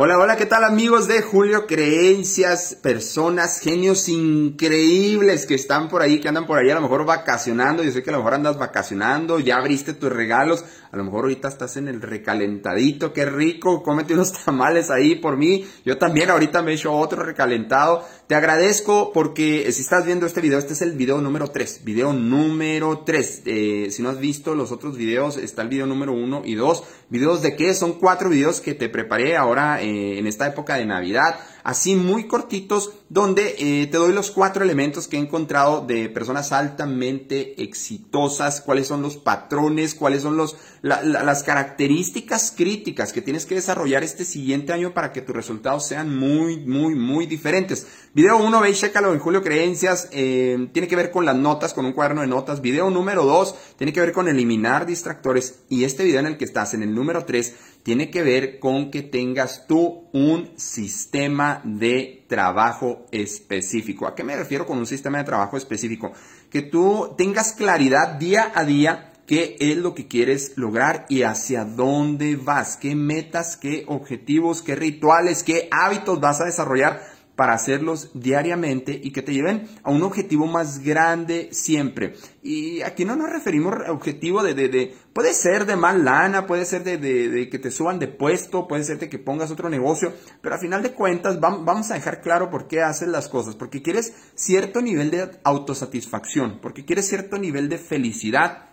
Hola, hola, ¿qué tal amigos de Julio Creencias? Personas, genios increíbles que están por ahí, que andan por ahí a lo mejor vacacionando. Yo sé que a lo mejor andas vacacionando, ya abriste tus regalos, a lo mejor ahorita estás en el recalentadito, qué rico, cómete unos tamales ahí por mí. Yo también ahorita me he hecho otro recalentado. Te agradezco porque eh, si estás viendo este video, este es el video número 3, video número 3. Eh, si no has visto los otros videos, está el video número 1 y 2. ¿Videos de qué? Son cuatro videos que te preparé ahora en esta época de Navidad así muy cortitos, donde eh, te doy los cuatro elementos que he encontrado de personas altamente exitosas, cuáles son los patrones, cuáles son los, las características críticas que tienes que desarrollar este siguiente año para que tus resultados sean muy, muy, muy diferentes. Video 1, ve y chécalo en Julio Creencias, eh, tiene que ver con las notas, con un cuaderno de notas. Video número 2, tiene que ver con eliminar distractores. Y este video en el que estás, en el número 3, tiene que ver con que tengas tú un sistema de trabajo específico. ¿A qué me refiero con un sistema de trabajo específico? Que tú tengas claridad día a día qué es lo que quieres lograr y hacia dónde vas, qué metas, qué objetivos, qué rituales, qué hábitos vas a desarrollar para hacerlos diariamente y que te lleven a un objetivo más grande siempre. Y aquí no nos referimos a objetivo de, de, puede ser de mal lana, puede ser de, de, que te suban de puesto, puede ser de que pongas otro negocio, pero a final de cuentas vamos a dejar claro por qué haces las cosas, porque quieres cierto nivel de autosatisfacción, porque quieres cierto nivel de felicidad,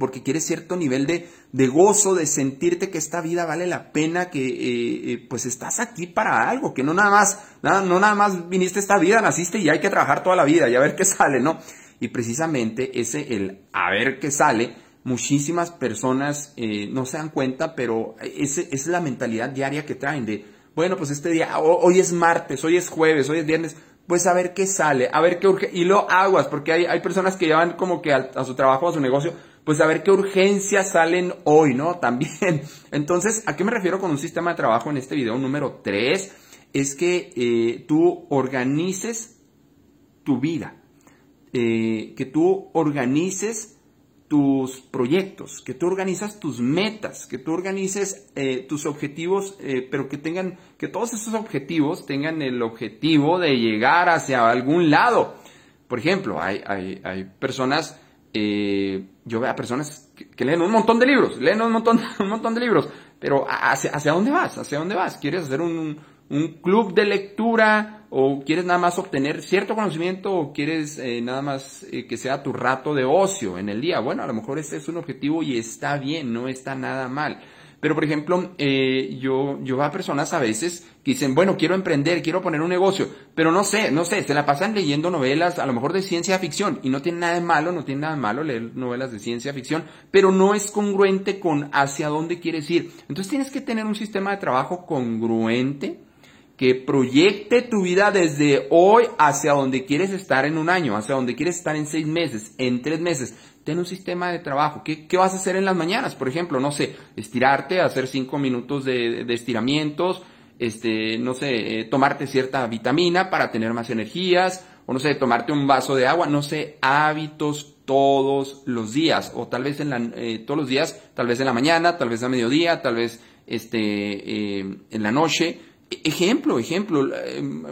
porque quieres cierto nivel de, de, gozo, de sentirte que esta vida vale la pena, que eh, eh, pues estás aquí para algo, que no nada más, nada, no nada más viniste esta vida, naciste y hay que trabajar toda la vida y a ver qué sale, ¿no? Y precisamente ese, el a ver qué sale, muchísimas personas eh, no se dan cuenta, pero ese, esa es la mentalidad diaria que traen de, bueno, pues este día, hoy es martes, hoy es jueves, hoy es viernes, pues a ver qué sale, a ver qué urge, y lo aguas, porque hay, hay personas que llevan como que a, a su trabajo, a su negocio, pues a ver qué urgencias salen hoy, ¿no? También. Entonces, ¿a qué me refiero con un sistema de trabajo en este video número 3? Es que eh, tú organices tu vida, eh, que tú organices tus proyectos, que tú organizas tus metas, que tú organices eh, tus objetivos, pero que tengan, que todos esos objetivos tengan el objetivo de llegar hacia algún lado. Por ejemplo, hay, hay, hay personas eh, yo veo a personas que, leen un montón de libros, leen un montón, un montón de libros, pero ¿hacia, hacia dónde vas? ¿Hacia dónde vas? ¿Quieres hacer un, un club de lectura o quieres nada más obtener cierto conocimiento o quieres eh, nada más eh, que sea tu rato de ocio en el día? Bueno, a lo mejor ese es un objetivo y está bien, no está nada mal. Pero, por ejemplo, eh, yo, yo a personas a veces que dicen, bueno, quiero emprender, quiero poner un negocio, pero no sé, no sé, se la pasan leyendo novelas, a lo mejor de ciencia ficción, y no tiene nada de malo, no tiene nada de malo leer novelas de ciencia ficción, pero no es congruente con hacia dónde quieres ir. Entonces tienes que tener un sistema de trabajo congruente que proyecte tu vida desde hoy hacia donde quieres estar en un año, hacia donde quieres estar en seis meses, en tres meses ten un sistema de trabajo. ¿Qué, vas a hacer en las mañanas? Por ejemplo, no sé, estirarte, hacer cinco minutos de, estiramientos, este, no sé, eh, tomarte cierta vitamina para tener más energías, o no sé, tomarte un vaso de agua, no sé, hábitos todos los días, o tal vez en la, eh, todos los días, tal vez en la mañana, tal vez a mediodía, tal vez este, eh, en la noche. E, ejemplo, ejemplo,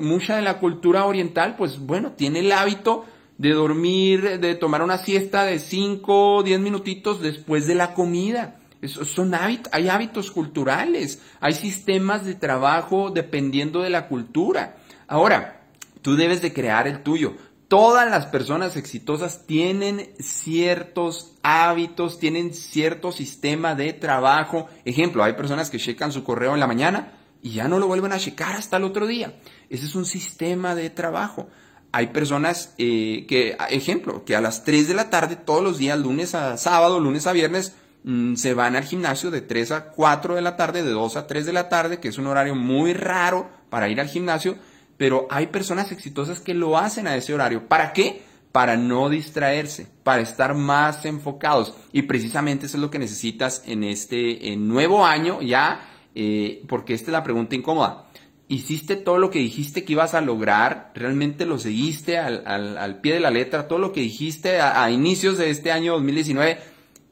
mucha de la cultura oriental, pues bueno, tiene el hábito de dormir, de tomar una siesta de 5 o 10 minutitos después de la comida. son hábitos, hay hábitos culturales, hay sistemas de trabajo dependiendo de la cultura. Ahora, tú debes de crear el tuyo. Todas las personas exitosas tienen ciertos hábitos, tienen cierto sistema de trabajo. Ejemplo, hay personas que checan su correo en la mañana y ya no lo vuelven a checar hasta el otro día. Ese es un sistema de trabajo. Hay personas eh, que, ejemplo, que a las 3 de la tarde todos los días, lunes a sábado, lunes a viernes, mm, se van al gimnasio de 3 a 4 de la tarde, de 2 a 3 de la tarde, que es un horario muy raro para ir al gimnasio, pero hay personas exitosas que lo hacen a ese horario. ¿Para qué? Para no distraerse, para estar más enfocados. Y precisamente eso es lo que necesitas en este nuevo año ya, eh, porque esta es la pregunta incómoda hiciste todo lo que dijiste que ibas a lograr, realmente lo seguiste al, pie de la letra, todo lo que dijiste a, inicios de este año 2019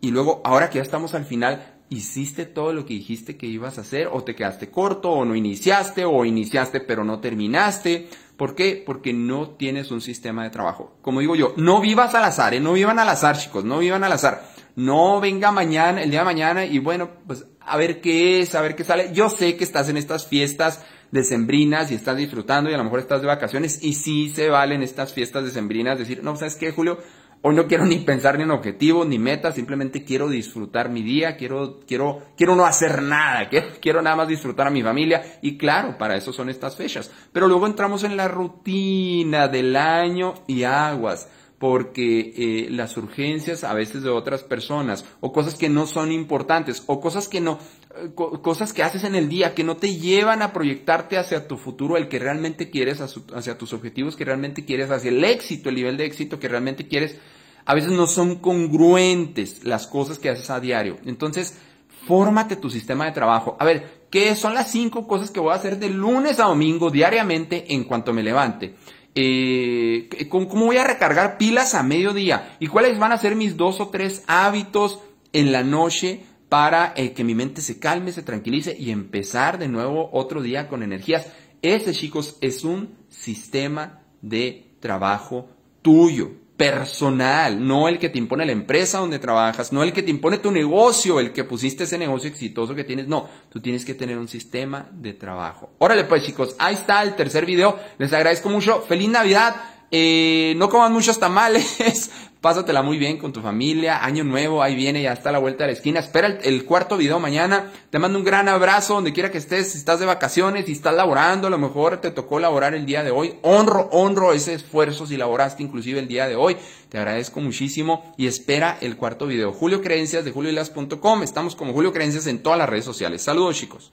y luego ahora que ya estamos al final, ¿Hiciste todo lo que dijiste que ibas a hacer? ¿O te quedaste corto? ¿O no iniciaste? ¿O iniciaste pero no terminaste? ¿Por qué? Porque no tienes un sistema de trabajo. Como digo yo, no vivas al azar, ¿eh? no vivan al azar, chicos, no vivan al azar. No venga mañana, el día de mañana, y bueno, pues a ver qué es, a ver qué sale. Yo sé que estás en estas fiestas decembrinas y estás disfrutando y a lo mejor estás de vacaciones y sí se valen estas fiestas decembrinas decir, no, ¿sabes qué, Julio? Hoy no quiero ni pensar ni en objetivos ni metas, simplemente quiero disfrutar mi día, quiero, quiero, quiero no hacer nada, quiero, quiero nada más disfrutar a mi familia y claro, para eso son estas fechas. Pero luego entramos en la rutina del año y aguas porque eh, las urgencias a veces de otras personas o cosas que no son importantes o cosas que no eh, cosas que haces en el día que no te llevan a proyectarte hacia tu futuro el que realmente quieres hacia tus objetivos que realmente quieres hacia el éxito el nivel de éxito que realmente quieres a veces no son congruentes las cosas que haces a diario. Entonces fórmate tu sistema de trabajo. A ver qué son las cinco cosas que voy a hacer de lunes a domingo diariamente en cuanto me levante eh, cómo voy a recargar pilas a mediodía y cuáles van a ser mis dos o tres hábitos en la noche para eh, que mi mente se calme, se tranquilice y empezar de nuevo otro día con energías. Ese, chicos, es un sistema de trabajo tuyo personal, no el que te impone la empresa donde trabajas, no el que te impone tu negocio, el que pusiste ese negocio exitoso que tienes, no, tú tienes que tener un sistema de trabajo. Órale pues chicos, ahí está el tercer video, les agradezco mucho, feliz Navidad, eh, no coman muchos tamales, pásatela muy bien con tu familia, año nuevo, ahí viene, ya está a la vuelta de la esquina, espera el, cuarto video mañana, te mando un gran abrazo donde quiera que estés, si estás de vacaciones, si estás laborando, a lo mejor te tocó laborar el día de hoy, honro, honro ese esfuerzo si laboraste inclusive el día de hoy, te agradezco muchísimo y espera el cuarto video. Julio Creencias de julioilas.com, estamos como Julio Creencias en todas las redes sociales. Saludos chicos.